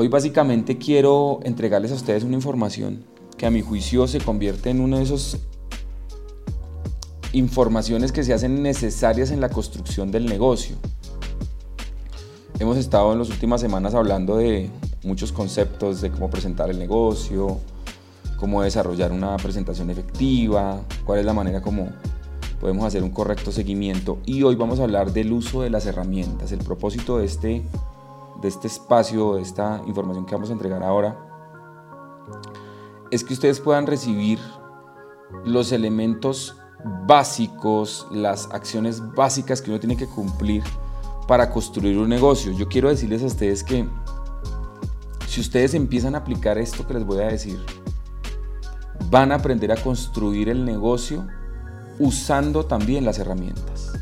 Hoy básicamente quiero entregarles a ustedes una información que a mi juicio se convierte en una de esas informaciones que se hacen necesarias en la construcción del negocio. Hemos estado en las últimas semanas hablando de muchos conceptos de cómo presentar el negocio, cómo desarrollar una presentación efectiva, cuál es la manera como podemos hacer un correcto seguimiento y hoy vamos a hablar del uso de las herramientas. El propósito de este de este espacio, de esta información que vamos a entregar ahora, es que ustedes puedan recibir los elementos básicos, las acciones básicas que uno tiene que cumplir para construir un negocio. Yo quiero decirles a ustedes que si ustedes empiezan a aplicar esto que les voy a decir, van a aprender a construir el negocio usando también las herramientas.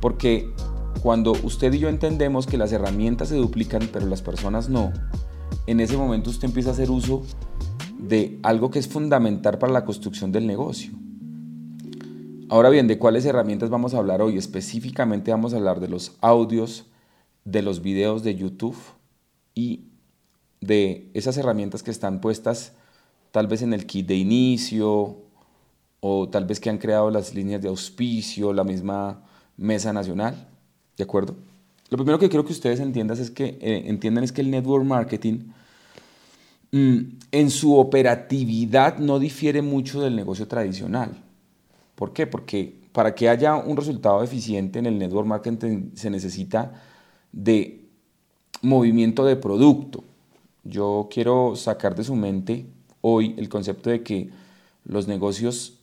Porque cuando usted y yo entendemos que las herramientas se duplican, pero las personas no, en ese momento usted empieza a hacer uso de algo que es fundamental para la construcción del negocio. Ahora bien, ¿de cuáles herramientas vamos a hablar hoy? Específicamente vamos a hablar de los audios, de los videos de YouTube y de esas herramientas que están puestas tal vez en el kit de inicio o tal vez que han creado las líneas de auspicio, la misma mesa nacional. ¿De acuerdo? Lo primero que quiero que ustedes entiendan es que, eh, entiendan es que el network marketing mm, en su operatividad no difiere mucho del negocio tradicional. ¿Por qué? Porque para que haya un resultado eficiente en el network marketing se necesita de movimiento de producto. Yo quiero sacar de su mente hoy el concepto de que los negocios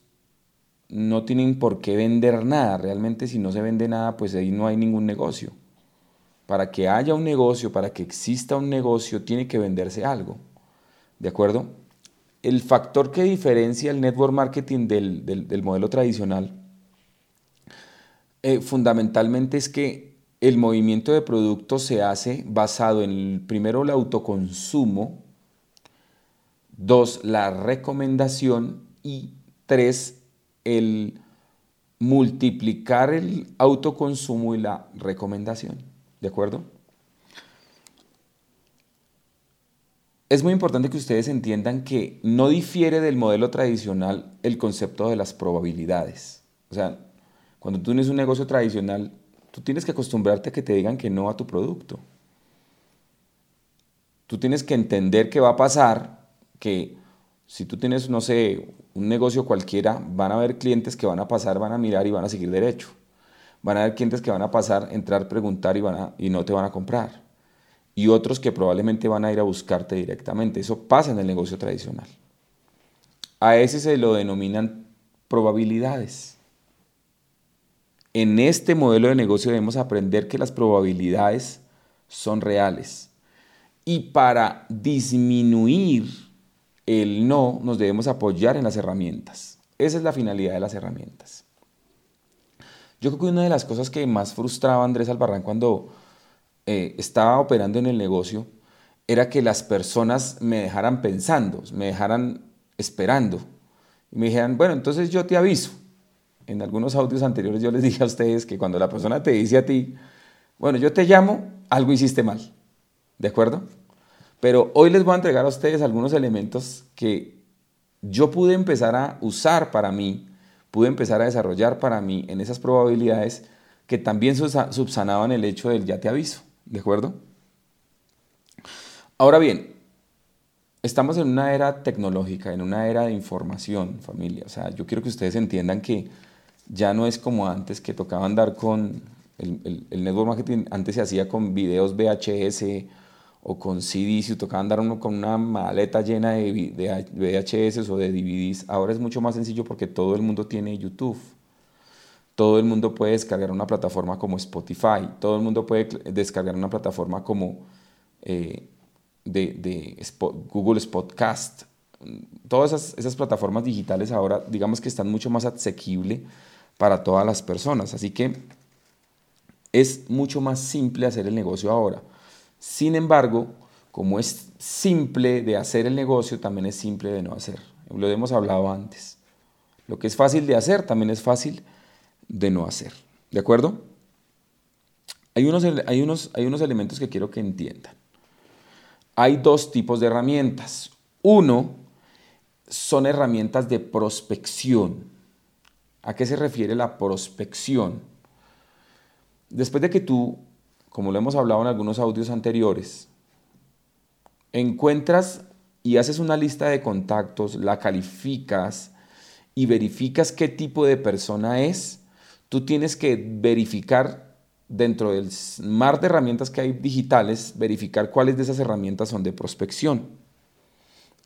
no tienen por qué vender nada. Realmente si no se vende nada, pues ahí no hay ningún negocio. Para que haya un negocio, para que exista un negocio, tiene que venderse algo. ¿De acuerdo? El factor que diferencia el network marketing del, modelo tradicional eh, fundamentalmente es que el movimiento de productos se hace basado en, primero, el autoconsumo, dos, la recomendación y tres, el multiplicar el autoconsumo y la recomendación. ¿De acuerdo? Es muy importante que ustedes entiendan que no difiere del modelo tradicional el concepto de las probabilidades. O sea, cuando tú tienes un negocio tradicional, tú tienes que acostumbrarte a que te digan que no a tu producto. Tú tienes que entender que va a pasar que si tú tienes, no sé, un negocio cualquiera, van a haber clientes que van a pasar, van a mirar y van a seguir derecho. Van a haber clientes que van a pasar, entrar, preguntar y, van a, y no te van a comprar. Y otros que probablemente van a ir a buscarte directamente. Eso pasa en el negocio tradicional. A ese se lo denominan probabilidades. En este modelo de negocio debemos aprender que las probabilidades son reales. Y para disminuir el no nos debemos apoyar en las herramientas. Esa es la finalidad de las herramientas. Yo creo que una de las cosas que más frustraba a Andrés Albarrán cuando eh, estaba operando en el negocio era que las personas me dejaran pensando, me dejaran esperando. Y me dijeran, bueno, entonces yo te aviso. En algunos audios anteriores yo les dije a ustedes que cuando la persona te dice a ti, bueno, yo te llamo, algo hiciste mal. ¿De acuerdo? Pero hoy les voy a entregar a ustedes algunos elementos que yo pude empezar a usar para mí, pude empezar a desarrollar para mí en esas probabilidades que también subsanaban el hecho del ya te aviso, ¿de acuerdo? Ahora bien, estamos en una era tecnológica, en una era de información, familia. O sea, yo quiero que ustedes entiendan que ya no es como antes que tocaba andar con el, el, el network marketing, antes se hacía con videos VHS o con CDs, si tocaba andar uno con una maleta llena de, VHS o de DVDs, ahora es mucho más sencillo porque todo el mundo tiene YouTube. Todo el mundo puede descargar una plataforma como Spotify, todo el mundo puede descargar una plataforma como eh, de, Google Podcast. Todas esas, esas plataformas digitales ahora, digamos que están mucho más asequibles para todas las personas. Así que es mucho más simple hacer el negocio ahora. Sin embargo, como es simple de hacer el negocio, también es simple de no hacer. Lo hemos hablado antes. Lo que es fácil de hacer también es fácil de no hacer. ¿De acuerdo? Hay unos, hay unos, hay unos elementos que quiero que entiendan. hay dos tipos de herramientas. Uno son herramientas de prospección. ¿A qué se refiere la prospección? Después de que tú, como lo hemos hablado en algunos audios anteriores, encuentras y haces una lista de contactos, la calificas y verificas qué tipo de persona es, tú tienes que verificar dentro del mar de herramientas que hay digitales, verificar cuáles de esas herramientas son de prospección.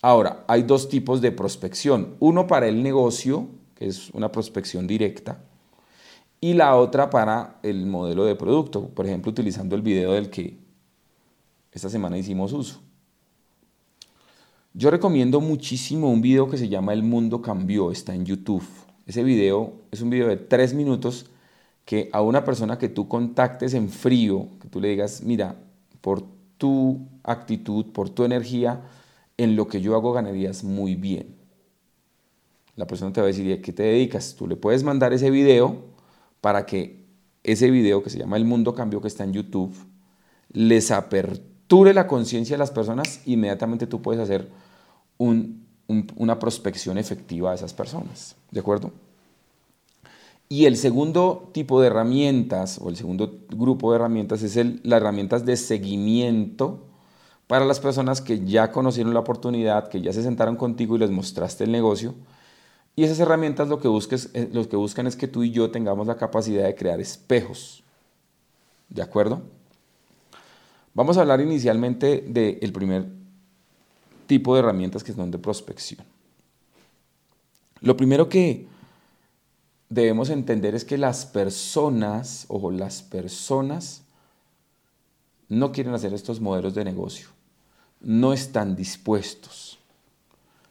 Ahora, hay dos tipos de prospección. Uno para el negocio, que es una prospección directa, y la otra para el modelo de producto, por ejemplo, utilizando el video del que esta semana hicimos uso. Yo recomiendo muchísimo un video que se llama El mundo cambió, está en YouTube. Ese video es un video de tres minutos que a una persona que tú contactes en frío, que tú le digas, mira, por tu actitud, por tu energía, en lo que yo hago ganarías muy bien. La persona te va a decir, ¿a qué te dedicas? Tú le puedes mandar ese video para que ese video que se llama El Mundo Cambió, que está en YouTube, les aperture la conciencia de las personas, inmediatamente tú puedes hacer una prospección efectiva a esas personas. ¿De acuerdo? Y el segundo tipo de herramientas, o el segundo grupo de herramientas, es el, las herramientas de seguimiento para las personas que ya conocieron la oportunidad, que ya se sentaron contigo y les mostraste el negocio. Y esas herramientas lo que, busques, eh, lo que buscan es que tú y yo tengamos la capacidad de crear espejos. ¿De acuerdo? Vamos a hablar inicialmente del primer tipo de herramientas que son de prospección. Lo primero que debemos entender es que las personas, ojo, las personas no quieren hacer estos modelos de negocio, no están dispuestos.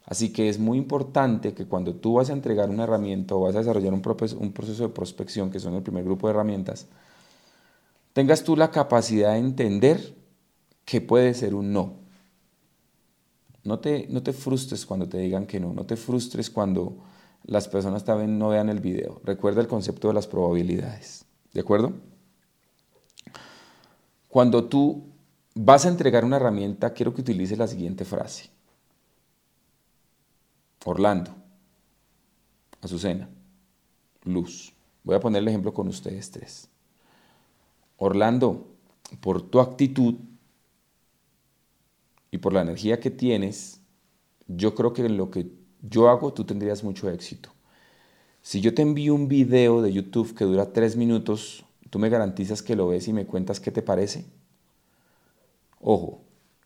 Así que es muy importante que cuando tú vas a entregar una herramienta o vas a desarrollar un, proceso de prospección, que son el primer grupo de herramientas, tengas tú la capacidad de entender que puede ser un no. No te, no te frustres cuando te digan que no, no te frustres cuando las personas también no vean el video. Recuerda el concepto de las probabilidades, ¿de acuerdo? Cuando tú vas a entregar una herramienta, quiero que utilices la siguiente frase. Orlando, Azucena, Luz. Voy a poner el ejemplo con ustedes tres. Orlando, por tu actitud, y por la energía que tienes, yo creo que en lo que yo hago tú tendrías mucho éxito. Si yo te envío un video de YouTube que dura tres minutos, ¿tú me garantizas que lo ves y me cuentas qué te parece? Ojo,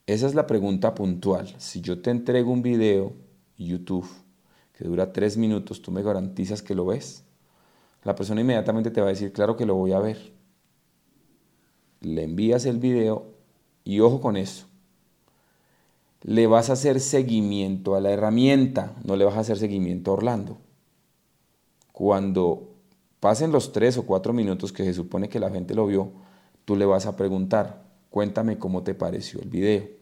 esa es la pregunta puntual. Si yo te entrego un video YouTube que dura tres minutos, ¿tú me garantizas que lo ves? La persona inmediatamente te va a decir, claro que lo voy a ver. Le envías el video y ojo con eso le vas a hacer seguimiento a la herramienta, no le vas a hacer seguimiento a Orlando. Cuando pasen los tres o cuatro minutos que se supone que la gente lo vio, tú le vas a preguntar, cuéntame cómo te pareció el video.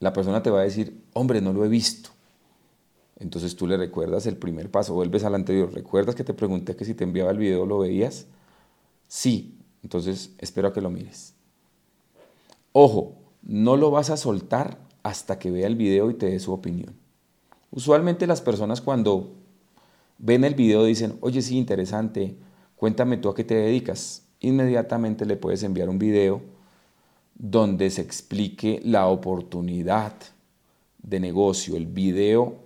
La persona te va a decir, hombre, no lo he visto. Entonces tú le recuerdas el primer paso, vuelves al anterior, ¿recuerdas que te pregunté que si te enviaba el video lo veías? Sí, entonces espero a que lo mires. Ojo, no lo vas a soltar hasta que vea el video y te dé su opinión. Usualmente las personas cuando ven el video dicen, oye, sí, interesante, cuéntame tú a qué te dedicas. Inmediatamente le puedes enviar un video donde se explique la oportunidad de negocio. El video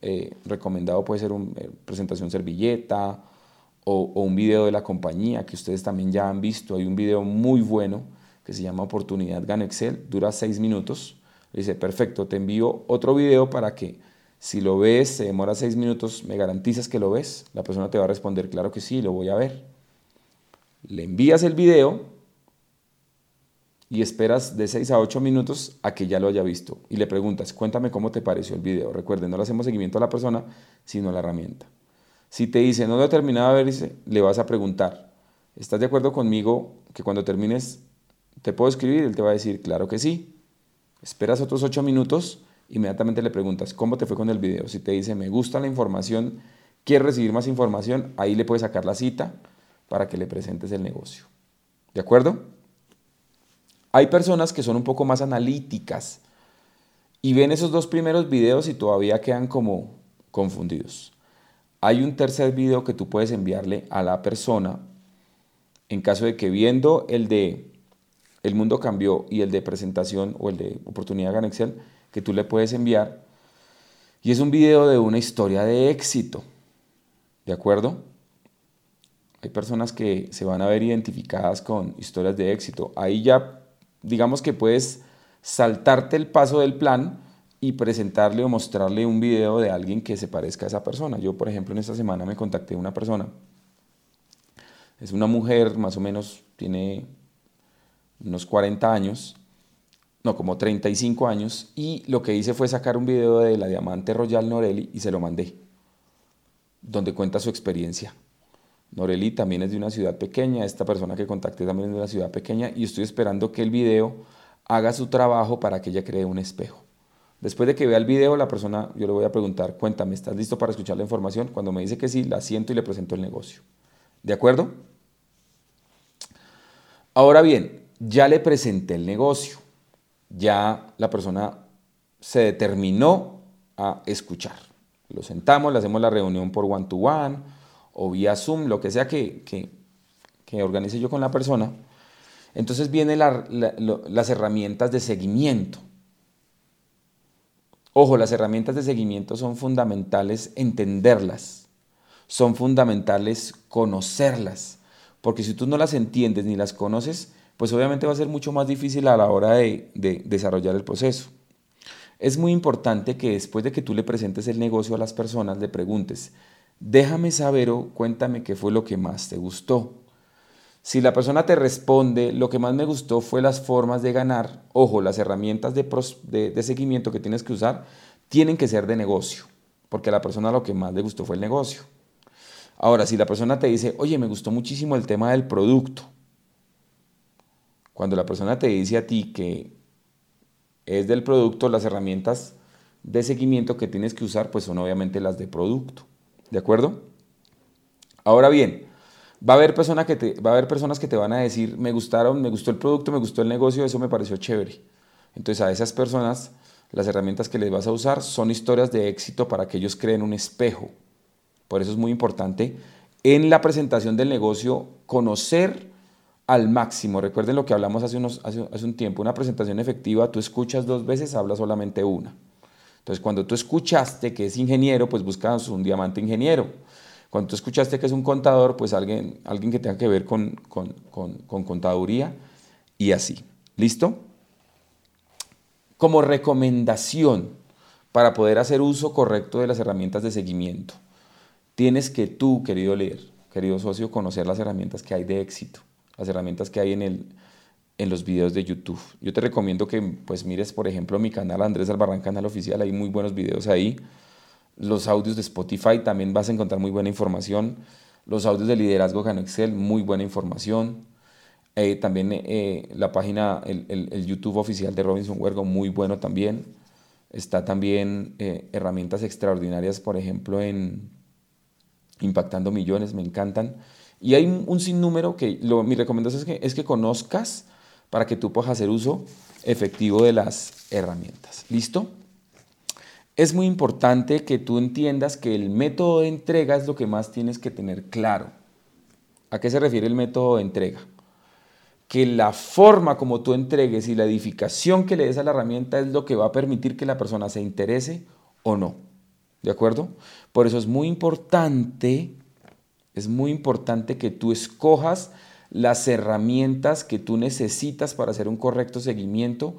eh, recomendado puede ser una eh, presentación servilleta o, un video de la compañía que ustedes también ya han visto. Hay un video muy bueno que se llama Oportunidad Gana Excel, dura seis minutos. Le dice, perfecto, te envío otro video para que si lo ves, se demora seis minutos, ¿me garantizas que lo ves? La persona te va a responder, claro que sí, lo voy a ver. Le envías el video y esperas de seis a ocho minutos a que ya lo haya visto. Y le preguntas, cuéntame cómo te pareció el video. Recuerden, no le hacemos seguimiento a la persona, sino a la herramienta. Si te dice, no lo he terminado de ver, le vas a preguntar, ¿estás de acuerdo conmigo que cuando termines ¿Te puedo escribir? Él te va a decir, claro que sí. Esperas otros ocho minutos, inmediatamente le preguntas, ¿cómo te fue con el video? Si te dice, me gusta la información, quieres recibir más información, ahí le puedes sacar la cita para que le presentes el negocio. ¿De acuerdo? Hay personas que son un poco más analíticas y ven esos dos primeros videos y todavía quedan como confundidos. Hay un tercer video que tú puedes enviarle a la persona en caso de que viendo el de El mundo cambió y el de presentación o el de oportunidad en que tú le puedes enviar. Y es un video de una historia de éxito. ¿De acuerdo? Hay personas que se van a ver identificadas con historias de éxito. Ahí ya, digamos que puedes saltarte el paso del plan y presentarle o mostrarle un video de alguien que se parezca a esa persona. Yo, por ejemplo, en esta semana me contacté una persona. Es una mujer, más o menos, tiene unos 40 años, no, como 35 años, y lo que hice fue sacar un video de la Diamante Royal Norelli y se lo mandé, donde cuenta su experiencia. Norelli también es de una ciudad pequeña, esta persona que contacté también es de una ciudad pequeña, y estoy esperando que el video haga su trabajo para que ella cree un espejo. Después de que vea el video, la persona, yo le voy a preguntar, cuéntame, ¿estás listo para escuchar la información? Cuando me dice que sí, la siento y le presento el negocio. ¿De acuerdo? Ahora bien, ya le presenté el negocio, ya la persona se determinó a escuchar. Lo sentamos, le hacemos la reunión por one-to-one o vía Zoom, lo que sea que, que, organice yo con la persona. Entonces vienen las herramientas de seguimiento. Ojo, las herramientas de seguimiento son fundamentales entenderlas, son fundamentales conocerlas, porque si tú no las entiendes ni las conoces, pues obviamente va a ser mucho más difícil a la hora de, desarrollar el proceso. Es muy importante que después de que tú le presentes el negocio a las personas, le preguntes, déjame saber o cuéntame qué fue lo que más te gustó. Si la persona te responde, lo que más me gustó fue las formas de ganar, ojo, las herramientas de, seguimiento que tienes que usar tienen que ser de negocio, porque a la persona lo que más le gustó fue el negocio. Ahora, si la persona te dice, oye, me gustó muchísimo el tema del producto, cuando la persona te dice a ti que es del producto, las herramientas de seguimiento que tienes que usar, pues son obviamente las de producto. ¿De acuerdo? Ahora bien, va a haber, que te, va a haber personas que te van a decir, me gustaron, me gustó el producto, me gustó el negocio, eso me pareció chévere. Entonces a esas personas, las herramientas que les vas a usar son historias de éxito para que ellos creen un espejo. Por eso es muy importante en la presentación del negocio conocer al máximo. Recuerden lo que hablamos hace, unos, hace, un tiempo, una presentación efectiva, tú escuchas dos veces, hablas solamente una. Entonces, cuando tú escuchaste que es ingeniero, pues buscas un diamante ingeniero. Cuando tú escuchaste que es un contador, pues alguien, alguien que tenga que ver con, con, con contaduría y así. ¿Listo? Como recomendación para poder hacer uso correcto de las herramientas de seguimiento, tienes que tú, querido líder, querido socio, conocer las herramientas que hay de éxito las herramientas que hay en, el, en los videos de YouTube. Yo te recomiendo que pues mires, por ejemplo, mi canal Andrés Albarrán, canal oficial, hay muy buenos videos ahí. Los audios de Spotify también vas a encontrar muy buena información. Los audios de liderazgo en Excel, muy buena información. Eh, también eh, la página, el, el, YouTube oficial de Robinson Huergo, muy bueno también. Está también eh, herramientas extraordinarias, por ejemplo, en Impactando Millones, me encantan. Y hay un sinnúmero que mi recomendación es que, es que conozcas para que tú puedas hacer uso efectivo de las herramientas. ¿Listo? Es muy importante que tú entiendas que el método de entrega es lo que más tienes que tener claro. ¿A qué se refiere el método de entrega? Que la forma como tú entregues y la edificación que le des a la herramienta es lo que va a permitir que la persona se interese o no. ¿De acuerdo? Por eso es muy importante es muy importante que tú escojas las herramientas que tú necesitas para hacer un correcto seguimiento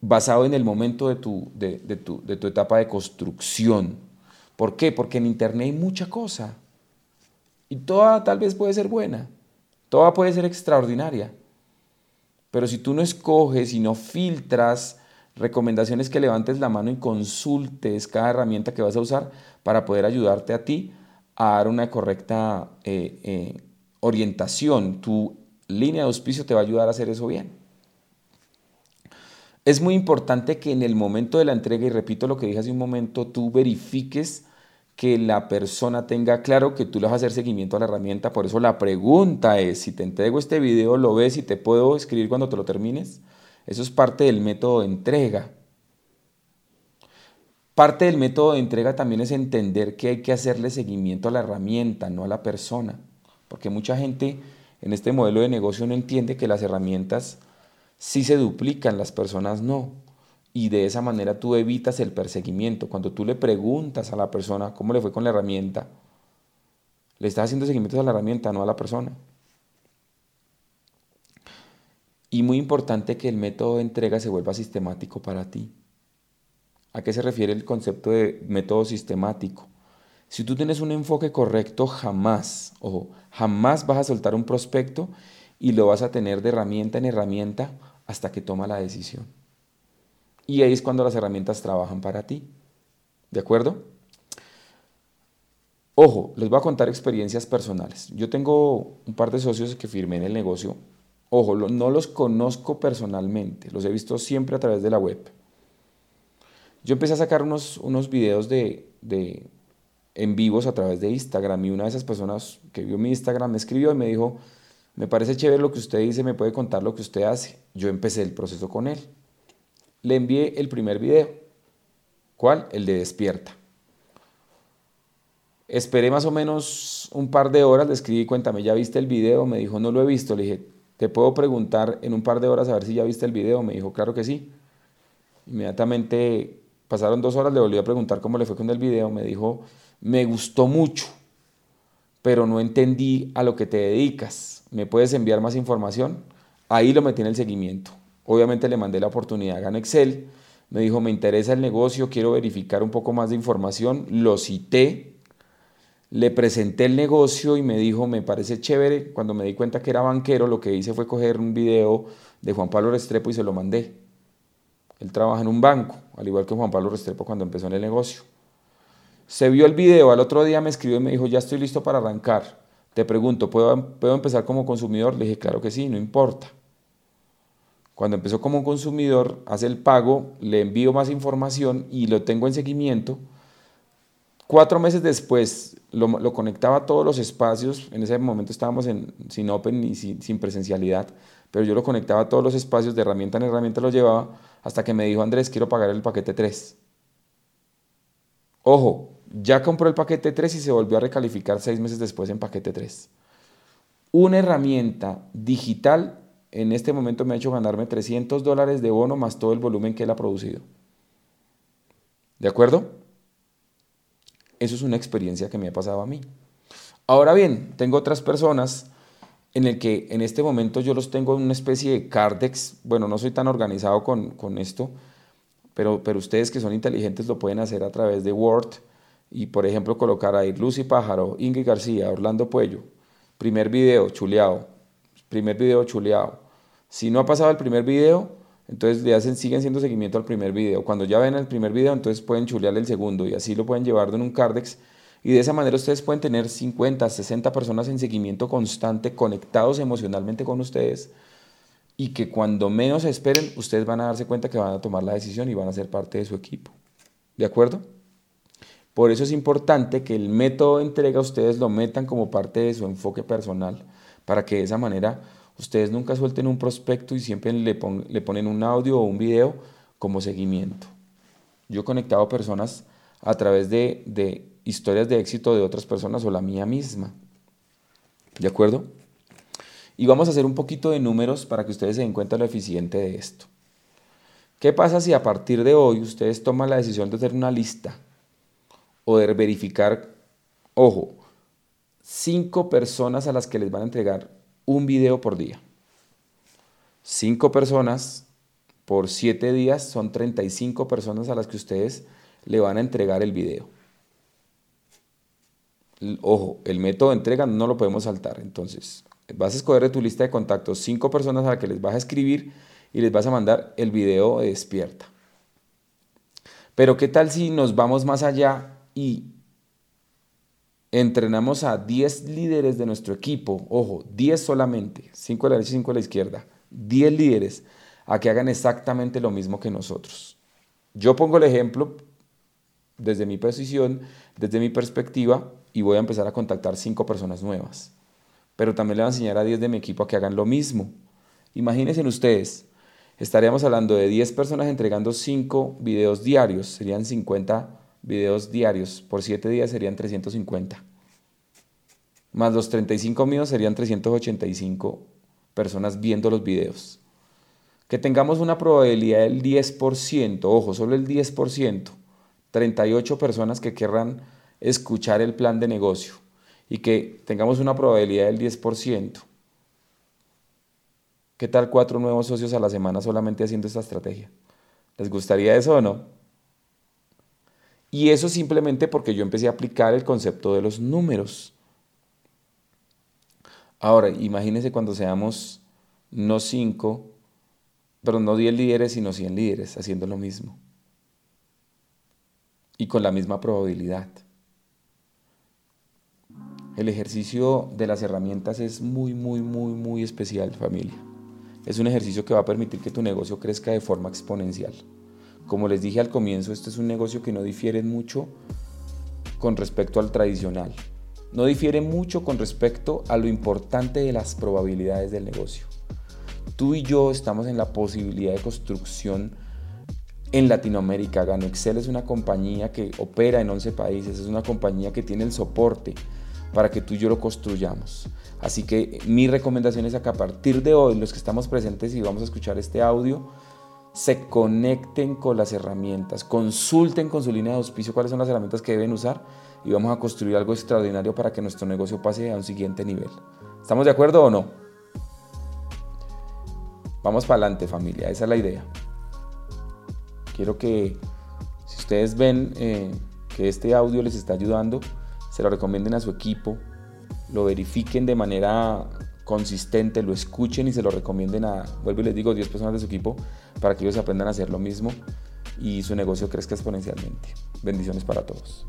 basado en el momento de tu, de, tu, de tu etapa de construcción. ¿Por qué? Porque en Internet hay mucha cosa. Y toda tal vez puede ser buena, toda puede ser extraordinaria. Pero si tú no escoges y no filtras recomendaciones que levantes la mano y consultes cada herramienta que vas a usar para poder ayudarte a ti a dar una correcta eh, eh, orientación. Tu línea de auspicio te va a ayudar a hacer eso bien. Es muy importante que en el momento de la entrega, y repito lo que dije hace un momento, tú verifiques que la persona tenga claro que tú le vas a hacer seguimiento a la herramienta. Por eso la pregunta es, si te entrego este video, ¿lo ves y te puedo escribir cuando te lo termines? Eso es parte del método de entrega. Parte del método de entrega también es entender que hay que hacerle seguimiento a la herramienta, no a la persona. Porque mucha gente en este modelo de negocio no entiende que las herramientas sí se duplican, las personas no. Y de esa manera tú evitas el perseguimiento. Cuando tú le preguntas a la persona cómo le fue con la herramienta, le estás haciendo seguimiento a la herramienta, no a la persona. Y muy importante que el método de entrega se vuelva sistemático para ti. ¿A qué se refiere el concepto de método sistemático? Si tú tienes un enfoque correcto, jamás, ojo, jamás vas a soltar un prospecto y lo vas a tener de herramienta en herramienta hasta que toma la decisión. Y ahí es cuando las herramientas trabajan para ti. ¿De acuerdo? Ojo, les voy a contar experiencias personales. Yo tengo un par de socios que firmé en el negocio. Ojo, no los conozco personalmente, los he visto siempre a través de la web. Yo empecé a sacar unos, unos videos de, de en vivos a través de Instagram y una de esas personas que vio mi Instagram me escribió y me dijo, me parece chévere lo que usted dice, me puede contar lo que usted hace. Yo empecé el proceso con él. Le envié el primer video. ¿Cuál? El de despierta. Esperé más o menos un par de horas, le escribí, cuéntame, ¿ya viste el video? Me dijo, no lo he visto. Le dije, ¿te puedo preguntar en un par de horas a ver si ya viste el video? Me dijo, claro que sí. Inmediatamente pasaron dos horas, le volví a preguntar cómo le fue con el video. Me dijo, me gustó mucho, pero no entendí a lo que te dedicas. ¿Me puedes enviar más información? Ahí lo metí en el seguimiento. Obviamente le mandé la oportunidad, gana Excel. Me dijo, me interesa el negocio, quiero verificar un poco más de información. Lo cité, le presenté el negocio y me dijo, me parece chévere. Cuando me di cuenta que era banquero, lo que hice fue coger un video de Juan Pablo Restrepo y se lo mandé. Él trabaja en un banco, al igual que Juan Pablo Restrepo cuando empezó en el negocio. Se vio el video, al otro día me escribió y me dijo, ya estoy listo para arrancar. Te pregunto, ¿puedo, ¿puedo empezar como consumidor? Le dije, claro que sí, no importa. Cuando empezó como consumidor, hace el pago, le envío más información y lo tengo en seguimiento Cuatro meses después lo, conectaba a todos los espacios, en ese momento estábamos en, sin Open y sin, presencialidad, pero yo lo conectaba a todos los espacios, de herramienta en herramienta lo llevaba, hasta que me dijo Andrés, quiero pagar el paquete 3. Ojo, ya compró el paquete 3 y se volvió a recalificar seis meses después en paquete 3. Una herramienta digital en este momento me ha hecho ganarme 300 dólares de bono más todo el volumen que él ha producido. ¿De acuerdo? Eso es una experiencia que me ha pasado a mí. Ahora bien, tengo otras personas en el que en este momento yo los tengo en una especie de cardex. Bueno, no soy tan organizado con, esto, pero, pero ustedes que son inteligentes lo pueden hacer a través de Word y, por ejemplo, colocar ahí Lucy Pájaro, Ingrid García, Orlando Puello, primer video chuleado, primer video chuleado. Si no ha pasado el primer video, entonces le hacen, siguen siendo seguimiento al primer video. Cuando ya ven el primer video, entonces pueden chulearle el segundo y así lo pueden llevar en un Cardex. Y de esa manera ustedes pueden tener 50, 60 personas en seguimiento constante, conectados emocionalmente con ustedes. Y que cuando menos esperen, ustedes van a darse cuenta que van a tomar la decisión y van a ser parte de su equipo. ¿De acuerdo? Por eso es importante que el método de entrega ustedes lo metan como parte de su enfoque personal, para que de esa manera Ustedes nunca suelten un prospecto y siempre le, ponen un audio o un video como seguimiento. Yo he conectado personas a través de, de historias de éxito de otras personas o la mía misma. ¿De acuerdo? Y vamos a hacer un poquito de números para que ustedes se den cuenta lo eficiente de esto. ¿Qué pasa si a partir de hoy ustedes toman la decisión de hacer una lista o de verificar, ojo, cinco personas a las que les van a entregar un video por día. Cinco personas por siete días son 35 personas a las que ustedes le van a entregar el video. Ojo, el método de entrega no lo podemos saltar. Entonces, vas a escoger de tu lista de contactos cinco personas a las que les vas a escribir y les vas a mandar el video de despierta. Pero ¿qué tal si nos vamos más allá y entrenamos a 10 líderes de nuestro equipo, ojo, 10 solamente, 5 a la derecha y 5 a la izquierda, 10 líderes a que hagan exactamente lo mismo que nosotros. Yo pongo el ejemplo desde mi posición, desde mi perspectiva, y voy a empezar a contactar 5 personas nuevas. Pero también le voy a enseñar a 10 de mi equipo a que hagan lo mismo. Imagínense ustedes, estaríamos hablando de 10 personas entregando 5 videos diarios, serían 50 videos diarios, por 7 días serían 350. Más los 35 míos serían 385 personas viendo los videos. Que tengamos una probabilidad del 10%, ojo, solo el 10%, 38 personas que querrán escuchar el plan de negocio y que tengamos una probabilidad del 10%. ¿Qué tal cuatro nuevos socios a la semana solamente haciendo esta estrategia? ¿Les gustaría eso o no? Y eso simplemente porque yo empecé a aplicar el concepto de los números. Ahora, imagínense cuando seamos no cinco, pero no 10 líderes, sino 100 líderes haciendo lo mismo. Y con la misma probabilidad. El ejercicio de las herramientas es muy, muy, muy, muy especial, familia. Es un ejercicio que va a permitir que tu negocio crezca de forma exponencial. Como les dije al comienzo, este es un negocio que no difiere mucho con respecto al tradicional. No difiere mucho con respecto a lo importante de las probabilidades del negocio. Tú y yo estamos en la posibilidad de construcción en Latinoamérica. Gano Excel es una compañía que opera en 11 países, es una compañía que tiene el soporte para que tú y yo lo construyamos. Así que mi recomendación es que a partir de hoy, los que estamos presentes y vamos a escuchar este audio, se conecten con las herramientas, consulten con su línea de auspicio cuáles son las herramientas que deben usar y vamos a construir algo extraordinario para que nuestro negocio pase a un siguiente nivel. ¿Estamos de acuerdo o no? Vamos para adelante familia, esa es la idea. Quiero que si ustedes ven eh, que este audio les está ayudando, se lo recomienden a su equipo, lo verifiquen de manera consistente, lo escuchen y se lo recomienden a, vuelvo y les digo, 10 personas de su equipo para que ellos aprendan a hacer lo mismo y su negocio crezca exponencialmente. Bendiciones para todos.